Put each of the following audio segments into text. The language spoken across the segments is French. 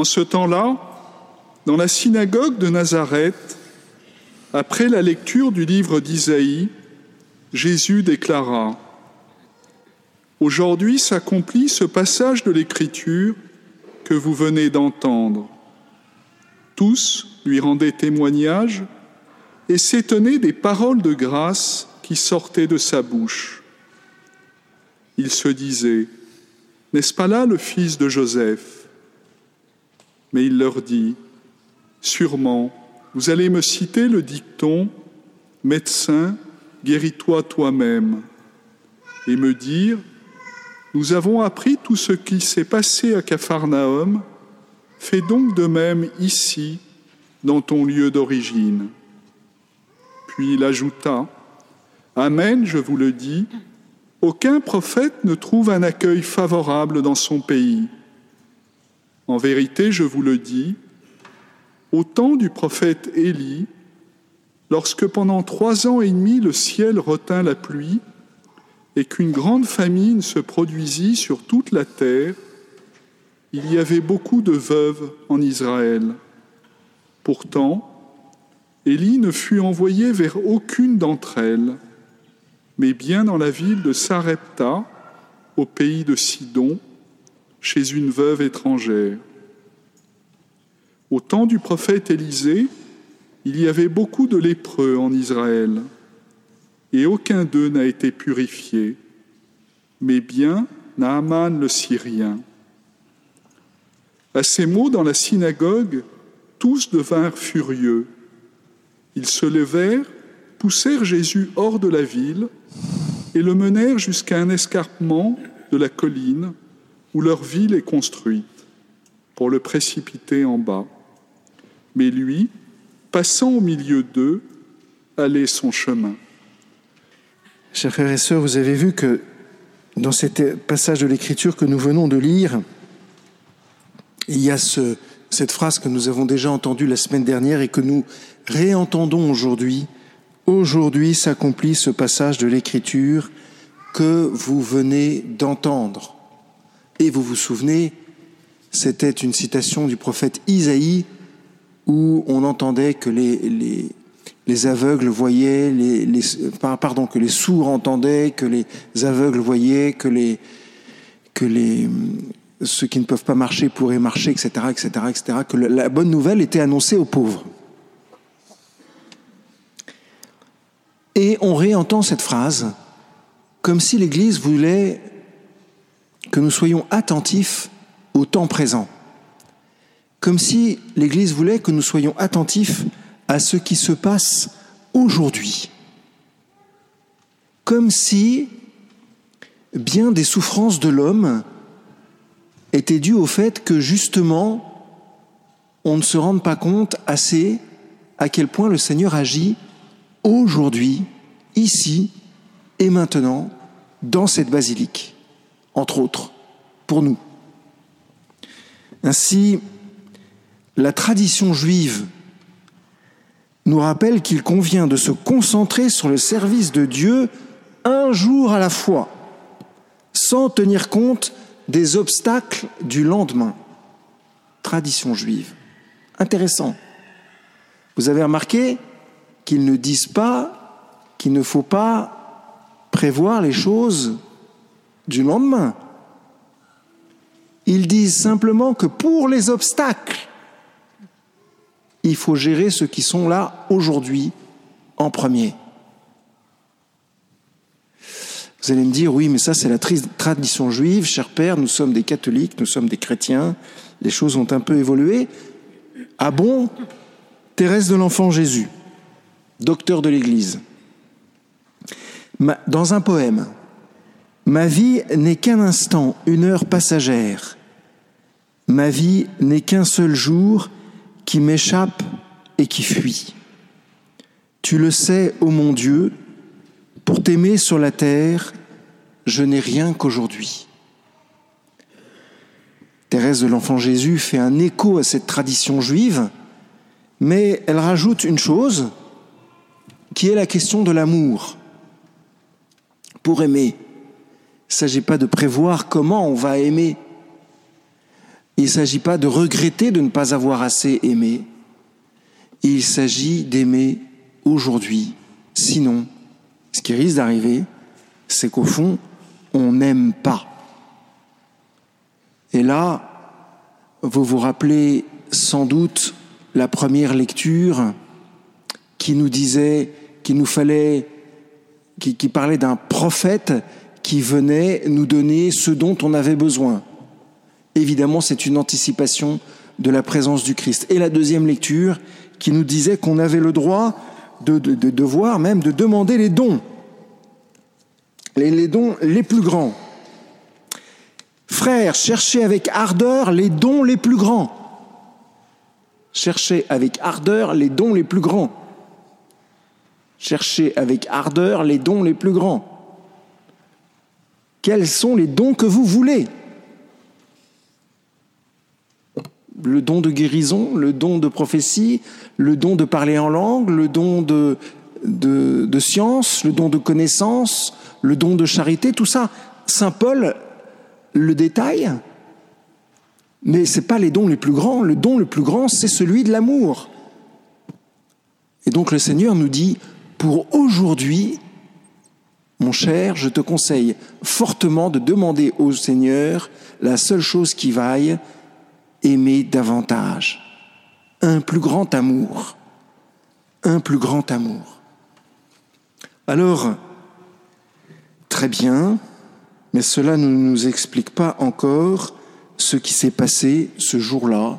En ce temps-là, dans la synagogue de Nazareth, après la lecture du livre d'Isaïe, Jésus déclara Aujourd'hui s'accomplit ce passage de l'Écriture que vous venez d'entendre. Tous lui rendaient témoignage et s'étonnaient des paroles de grâce qui sortaient de sa bouche. Il se disait, N'est-ce pas là le fils de Joseph? Mais il leur dit, Sûrement, vous allez me citer le dicton Médecin, guéris-toi toi-même, et me dire nous avons appris tout ce qui s'est passé à Capharnaüm, fais donc de même ici, dans ton lieu d'origine. Puis il ajouta, Amen, je vous le dis, aucun prophète ne trouve un accueil favorable dans son pays. En vérité, je vous le dis, au temps du prophète Élie, lorsque pendant trois ans et demi le ciel retint la pluie, et qu'une grande famine se produisit sur toute la terre, il y avait beaucoup de veuves en Israël. Pourtant, Élie ne fut envoyé vers aucune d'entre elles, mais bien dans la ville de Sarepta, au pays de Sidon, chez une veuve étrangère. Au temps du prophète Élisée, il y avait beaucoup de lépreux en Israël et aucun d'eux n'a été purifié, mais bien Naaman le Syrien. À ces mots dans la synagogue, tous devinrent furieux. Ils se levèrent, poussèrent Jésus hors de la ville et le menèrent jusqu'à un escarpement de la colline où leur ville est construite, pour le précipiter en bas. Mais lui, passant au milieu d'eux, allait son chemin. Chers frères et sœurs, vous avez vu que dans ce passage de l'Écriture que nous venons de lire, il y a ce, cette phrase que nous avons déjà entendue la semaine dernière et que nous réentendons aujourd'hui. Aujourd'hui s'accomplit ce passage de l'Écriture que vous venez d'entendre. Et vous vous souvenez, c'était une citation du prophète Isaïe où on entendait que les, les, les aveugles voyaient, les, pardon, que les sourds entendaient, que les aveugles voyaient, que ceux qui ne peuvent pas marcher pourraient marcher, etc., etc., etc., que la bonne nouvelle était annoncée aux pauvres. Et on réentend cette phrase comme si l'Église voulait que nous soyons attentifs au temps présent, comme si l'Église voulait que nous soyons attentifs à ce qui se passe aujourd'hui. Comme si bien des souffrances de l'homme étaient dues au fait que justement on ne se rende pas compte assez à quel point le Seigneur agit aujourd'hui, ici et maintenant, dans cette basilique, entre autres, pour nous. Ainsi, la tradition juive nous rappelle qu'il convient de se concentrer sur le service de Dieu un jour à la fois, sans tenir compte des obstacles du lendemain. Tradition juive. Intéressant. Vous avez remarqué qu'ils ne disent pas qu'il ne faut pas prévoir les choses du lendemain. Ils disent simplement que pour les obstacles il faut gérer ceux qui sont là aujourd'hui en premier. Vous allez me dire, oui, mais ça c'est la tradition juive, cher père, nous sommes des catholiques, nous sommes des chrétiens, les choses ont un peu évolué. Ah bon? Thérèse de l'Enfant Jésus, docteur de l'Église, dans un poème, Ma vie n'est qu'un instant, une heure passagère. Ma vie n'est qu'un seul jour, qui m'échappe et qui fuit. Tu le sais, ô mon Dieu, pour t'aimer sur la terre, je n'ai rien qu'aujourd'hui. Thérèse de l'Enfant Jésus fait un écho à cette tradition juive, mais elle rajoute une chose, qui est la question de l'amour. Pour aimer, il ne s'agit pas de prévoir comment on va aimer, il ne s'agit pas de regretter de ne pas avoir assez aimé, il s'agit d'aimer aujourd'hui. Sinon, ce qui risque d'arriver, c'est qu'au fond, on n'aime pas. Et là, vous vous rappelez sans doute la première lecture qui nous disait qu'il nous fallait, qui, parlait d'un prophète qui venait nous donner ce dont on avait besoin. Évidemment, c'est une anticipation de la présence du Christ. Et la deuxième lecture qui nous disait qu'on avait le droit de, de, de, devoir même de demander les dons, les, les dons les plus grands. Frères, cherchez avec ardeur les dons les plus grands. Cherchez avec ardeur les dons les plus grands. Cherchez avec ardeur les dons les plus grands. Quels sont les dons que vous voulez? Le don de guérison, le don de prophétie, le don de parler en langue, le don de, science, le don de connaissance, le don de charité, tout ça. Saint Paul le détaille, mais ce n'est pas les dons les plus grands. Le don le plus grand, c'est celui de l'amour. Et donc le Seigneur nous dit, pour aujourd'hui, mon cher, je te conseille fortement de demander au Seigneur la seule chose qui vaille, aimer davantage. Un plus grand amour. Un plus grand amour. Alors, très bien, mais cela ne nous explique pas encore ce qui s'est passé ce jour-là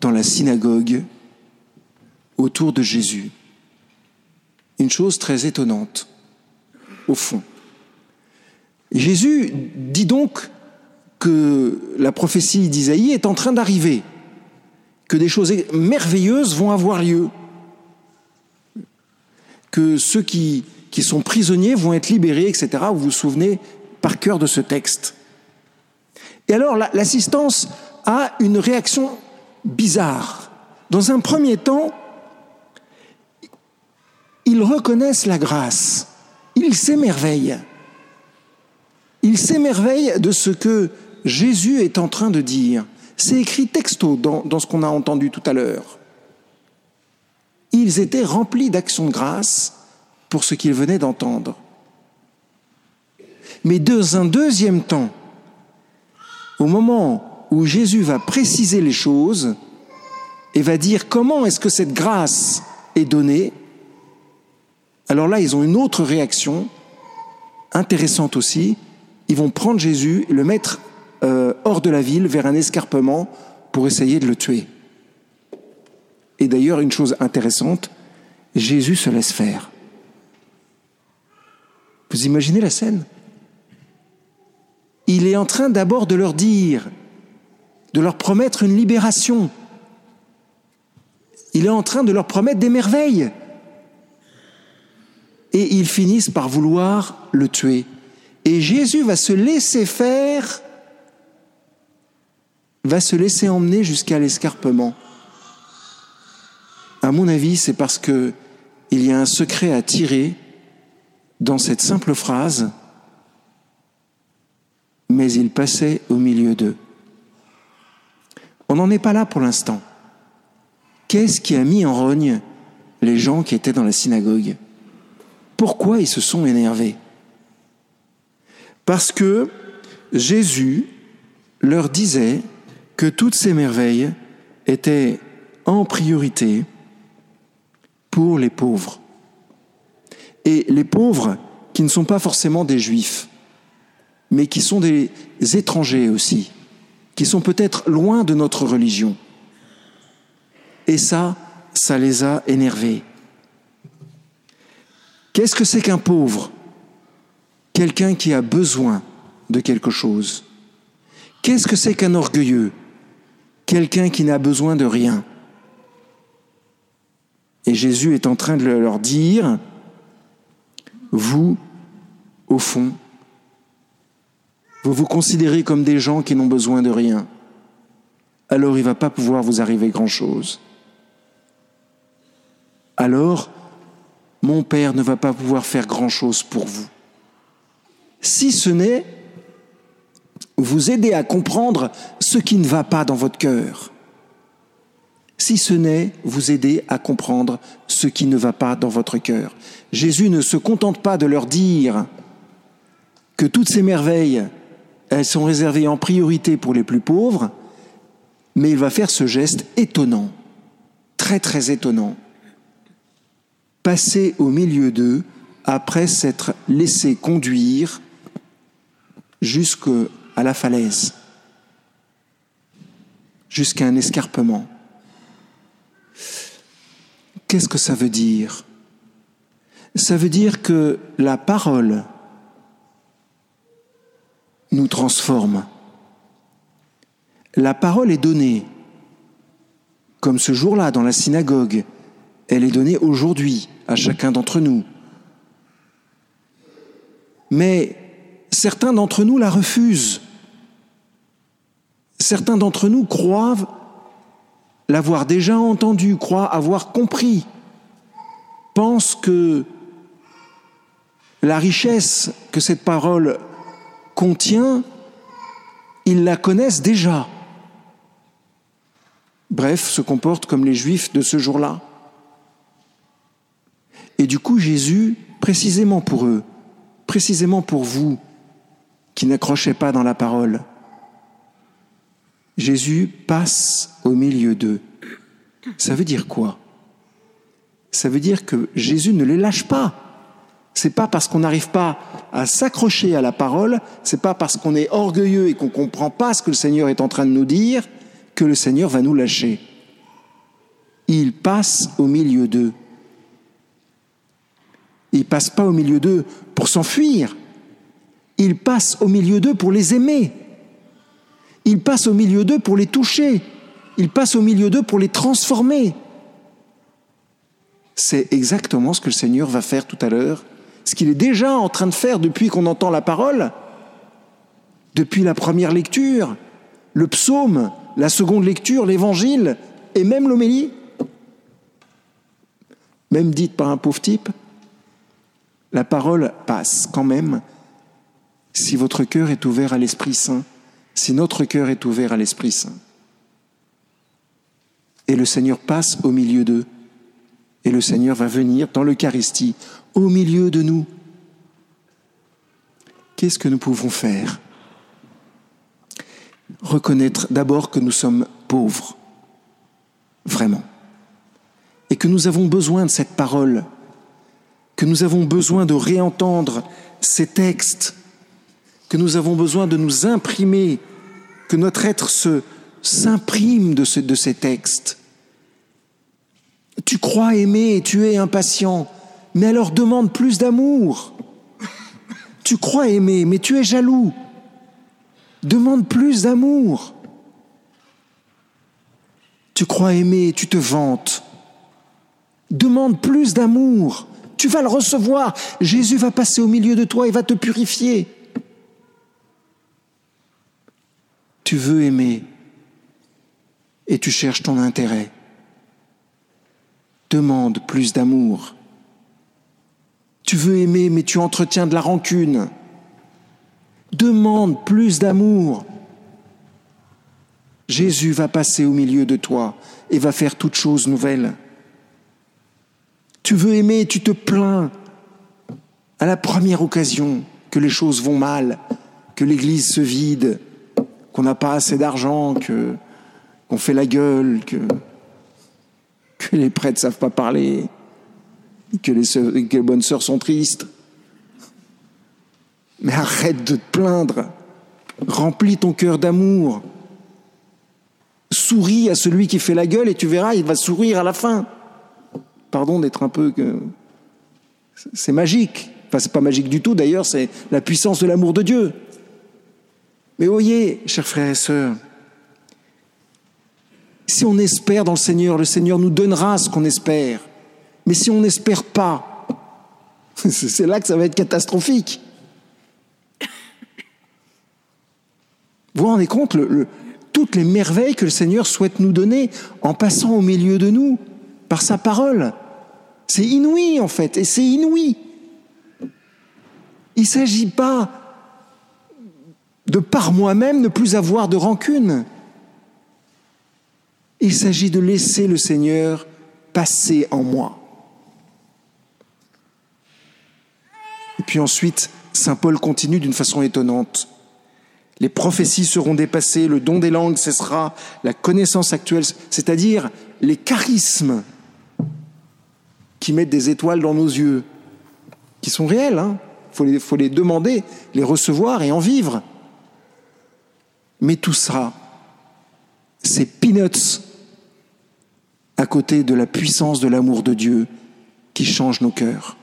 dans la synagogue autour de Jésus. Une chose très étonnante au fond. Jésus dit donc que la prophétie d'Isaïe est en train d'arriver, que des choses merveilleuses vont avoir lieu, que ceux qui, qui sont prisonniers vont être libérés, etc. Vous vous souvenez par cœur de ce texte. Et alors l'assistance a une réaction bizarre. Dans un premier temps, ils reconnaissent la grâce il s'émerveille. Il s'émerveille de ce que Jésus est en train de dire. C'est écrit texto dans, dans ce qu'on a entendu tout à l'heure. Ils étaient remplis d'actions de grâce pour ce qu'ils venaient d'entendre. Mais dans un deuxième temps, au moment où Jésus va préciser les choses et va dire comment est-ce que cette grâce est donnée, alors là, ils ont une autre réaction, intéressante aussi. Ils vont prendre Jésus et le mettre euh, hors de la ville, vers un escarpement, pour essayer de le tuer. Et d'ailleurs, une chose intéressante, Jésus se laisse faire. Vous imaginez la scène? Il est en train d'abord de leur dire, de leur promettre une libération. Il est en train de leur promettre des merveilles et ils finissent par vouloir le tuer. Et Jésus va se laisser faire, va se laisser emmener jusqu'à l'escarpement. À mon avis, c'est parce que il y a un secret à tirer dans cette simple phrase, mais il passait au milieu d'eux. On n'en est pas là pour l'instant. Qu'est-ce qui a mis en rogne les gens qui étaient dans la synagogue? Pourquoi ils se sont énervés? Parce que Jésus leur disait que toutes ces merveilles étaient en priorité pour les pauvres. Et les pauvres qui ne sont pas forcément des juifs, mais qui sont des étrangers aussi, qui sont peut-être loin de notre religion. Et ça, ça les a énervés. Qu'est-ce que c'est qu'un pauvre? Quelqu'un qui a besoin de quelque chose. Qu'est-ce que c'est qu'un orgueilleux? Quelqu'un qui n'a besoin de rien. Et Jésus est en train de leur dire, vous, au fond, vous vous considérez comme des gens qui n'ont besoin de rien. Alors il ne va pas pouvoir vous arriver grand-chose. Alors, mon Père ne va pas pouvoir faire grand-chose pour vous. Si ce n'est vous aider à comprendre ce qui ne va pas dans votre cœur, si ce n'est vous aider à comprendre ce qui ne va pas dans votre cœur. Jésus ne se contente pas de leur dire que toutes ces merveilles, elles sont réservées en priorité pour les plus pauvres, mais il va faire ce geste étonnant, très très étonnant. Passer au milieu d'eux après s'être laissé conduire jusqu'à la falaise, jusqu'à un escarpement. Qu'est-ce que ça veut dire? Ça veut dire que la parole nous transforme. La parole est donnée, comme ce jour-là dans la synagogue, elle est donnée aujourd'hui à chacun d'entre nous. Mais certains d'entre nous la refusent. Certains d'entre nous croient l'avoir déjà entendue, croient avoir compris, pensent que la richesse que cette parole contient, ils la connaissent déjà. Bref, se comportent comme les juifs de ce jour-là. Et du coup, Jésus, précisément pour eux, précisément pour vous, qui n'accrochez pas dans la parole, Jésus passe au milieu d'eux. Ça veut dire quoi? Ça veut dire que Jésus ne les lâche pas. C'est pas parce qu'on n'arrive pas à s'accrocher à la parole, c'est pas parce qu'on est orgueilleux et qu'on comprend pas ce que le Seigneur est en train de nous dire que le Seigneur va nous lâcher. Il passe au milieu d'eux. Il passe pas au milieu d'eux pour s'enfuir. Il passe au milieu d'eux pour les aimer. Il passe au milieu d'eux pour les toucher. Il passe au milieu d'eux pour les transformer. C'est exactement ce que le Seigneur va faire tout à l'heure, ce qu'il est déjà en train de faire depuis qu'on entend la parole, depuis la première lecture, le psaume, la seconde lecture, l'évangile et même l'homélie, même dite par un pauvre type, la parole passe quand même si votre cœur est ouvert à l'Esprit Saint si notre cœur est ouvert à l'Esprit Saint. Et le Seigneur passe au milieu d'eux. Et le Seigneur va venir dans l'Eucharistie, au milieu de nous. Qu'est-ce que nous pouvons faire? Reconnaître d'abord que nous sommes pauvres, vraiment, et que nous avons besoin de cette parole, que nous avons besoin de réentendre ces textes que nous avons besoin de nous imprimer, que notre être se s'imprime de, ces textes. Tu crois aimer et tu es impatient, mais alors demande plus d'amour. Tu crois aimer, mais tu es jaloux. Demande plus d'amour. Tu crois aimer, tu te vantes. Demande plus d'amour. Tu vas le recevoir. Jésus va passer au milieu de toi et va te purifier. tu veux aimer et tu cherches ton intérêt. Demande plus d'amour. Tu veux aimer mais tu entretiens de la rancune. Demande plus d'amour. Jésus va passer au milieu de toi et va faire toutes choses nouvelles. Tu veux aimer, tu te plains à la première occasion que les choses vont mal, que l'Église se vide, qu'on n'a pas assez d'argent, que qu'on fait la gueule, que, que les prêtres ne savent pas parler, que les, que les bonnes sœurs sont tristes. Mais arrête de te plaindre. Remplis ton cœur d'amour. Souris à celui qui fait la gueule et tu verras, il va sourire à la fin. Pardon d'être un peu. C'est magique. Enfin, c'est pas magique du tout d'ailleurs, c'est la puissance de l'amour de Dieu. Mais voyez, chers frères et sœurs, si on espère dans le Seigneur, le Seigneur nous donnera ce qu'on espère. Mais si on n'espère pas, c'est là que ça va être catastrophique. Vous vous rendez compte toutes les merveilles que le Seigneur souhaite nous donner en passant au milieu de nous? Par sa parole. C'est inouï en fait, et c'est inouï. Il ne s'agit pas de par moi-même ne plus avoir de rancune. Il s'agit de laisser le Seigneur passer en moi. Et puis ensuite, Saint Paul continue d'une façon étonnante. Les prophéties seront dépassées, le don des langues cessera, la connaissance actuelle, c'est-à-dire les charismes qui mettent des étoiles dans nos yeux, qui sont réels, il hein. faut, les, faut les demander, les recevoir et en vivre. Mais tout ça, c'est peanuts à côté de la puissance de l'amour de Dieu qui change nos cœurs.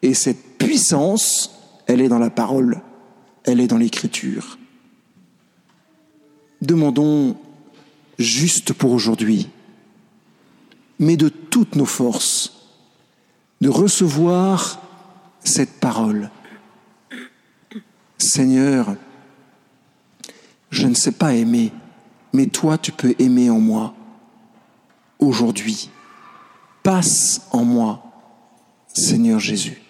Et cette puissance, elle est dans la parole, elle est dans l'écriture. Demandons juste pour aujourd'hui, mais de toutes nos forces, de recevoir cette parole. Seigneur, je ne sais pas aimer, mais toi tu peux aimer en moi aujourd'hui. Passe en moi, Seigneur Jésus.